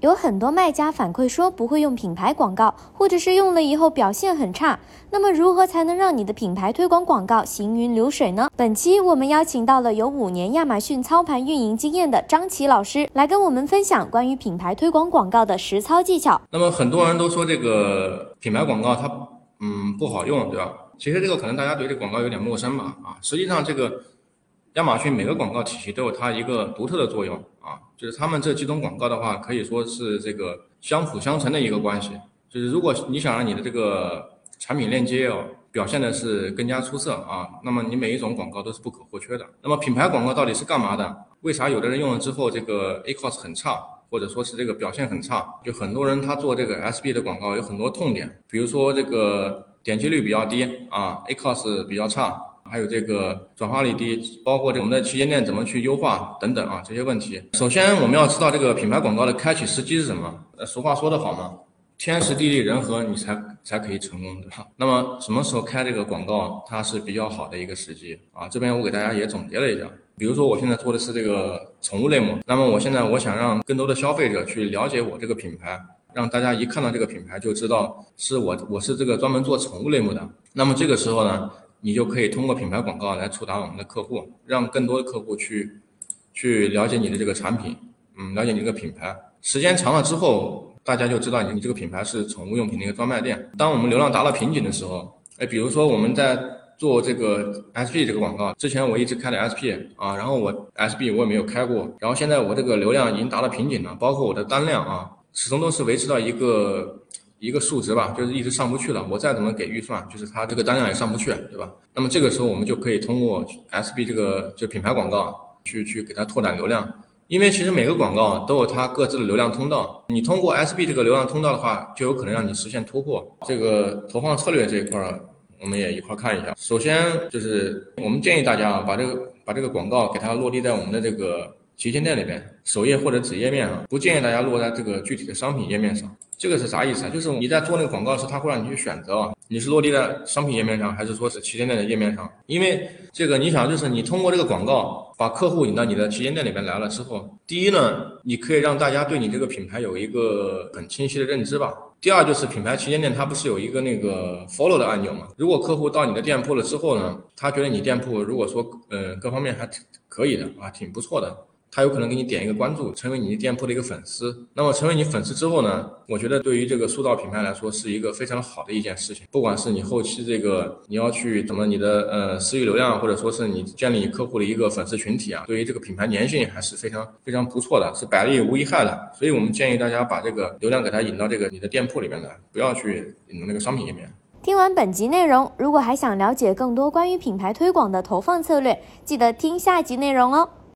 有很多卖家反馈说不会用品牌广告，或者是用了以后表现很差。那么如何才能让你的品牌推广广告行云流水呢？本期我们邀请到了有五年亚马逊操盘运营经验的张琪老师，来跟我们分享关于品牌推广广告的实操技巧。那么很多人都说这个品牌广告它嗯不好用，对吧？其实这个可能大家对这广告有点陌生吧？啊，实际上这个。亚马逊每个广告体系都有它一个独特的作用啊，就是他们这几种广告的话，可以说是这个相辅相成的一个关系。就是如果你想让你的这个产品链接哦表现的是更加出色啊，那么你每一种广告都是不可或缺的。那么品牌广告到底是干嘛的？为啥有的人用了之后这个 ACOS 很差，或者说是这个表现很差？就很多人他做这个 SB 的广告有很多痛点，比如说这个点击率比较低啊，ACOS 比较差。还有这个转化率低，包括这我们的旗舰店怎么去优化等等啊这些问题。首先我们要知道这个品牌广告的开启时机是什么。呃，俗话说得好嘛，天时地利人和，你才才可以成功对吧。那么什么时候开这个广告，它是比较好的一个时机啊？这边我给大家也总结了一下。比如说我现在做的是这个宠物类目，那么我现在我想让更多的消费者去了解我这个品牌，让大家一看到这个品牌就知道是我我是这个专门做宠物类目的。那么这个时候呢？你就可以通过品牌广告来触达我们的客户，让更多的客户去去了解你的这个产品，嗯，了解你这个品牌。时间长了之后，大家就知道你你这个品牌是宠物用品的一个专卖店。当我们流量达到瓶颈的时候，哎，比如说我们在做这个 SP 这个广告之前，我一直开的 SP 啊，然后我 SP 我也没有开过，然后现在我这个流量已经达到瓶颈了，包括我的单量啊，始终都是维持到一个。一个数值吧，就是一直上不去了。我再怎么给预算，就是它这个单量也上不去，对吧？那么这个时候我们就可以通过 SB 这个就品牌广告去去给它拓展流量，因为其实每个广告都有它各自的流量通道。你通过 SB 这个流量通道的话，就有可能让你实现突破。这个投放策略这一块儿，我们也一块儿看一下。首先就是我们建议大家啊，把这个把这个广告给它落地在我们的这个旗舰店里边首页或者子页面上，不建议大家落在这个具体的商品页面上。这个是啥意思啊？就是你在做那个广告时，他会让你去选择啊，你是落地在商品页面上，还是说是旗舰店的页面上？因为这个你想，就是你通过这个广告把客户引到你的旗舰店里面来了之后，第一呢，你可以让大家对你这个品牌有一个很清晰的认知吧。第二就是品牌旗舰店它不是有一个那个 follow 的按钮吗？如果客户到你的店铺了之后呢，他觉得你店铺如果说呃各方面还挺可以的啊，挺不错的。他有可能给你点一个关注，成为你店铺的一个粉丝。那么成为你粉丝之后呢？我觉得对于这个塑造品牌来说是一个非常好的一件事情。不管是你后期这个你要去怎么你的呃私域流量，或者说是你建立客户的一个粉丝群体啊，对于这个品牌粘性还是非常非常不错的，是百利无一害的。所以我们建议大家把这个流量给它引到这个你的店铺里面来，不要去引那个商品页面。听完本集内容，如果还想了解更多关于品牌推广的投放策略，记得听下集内容哦。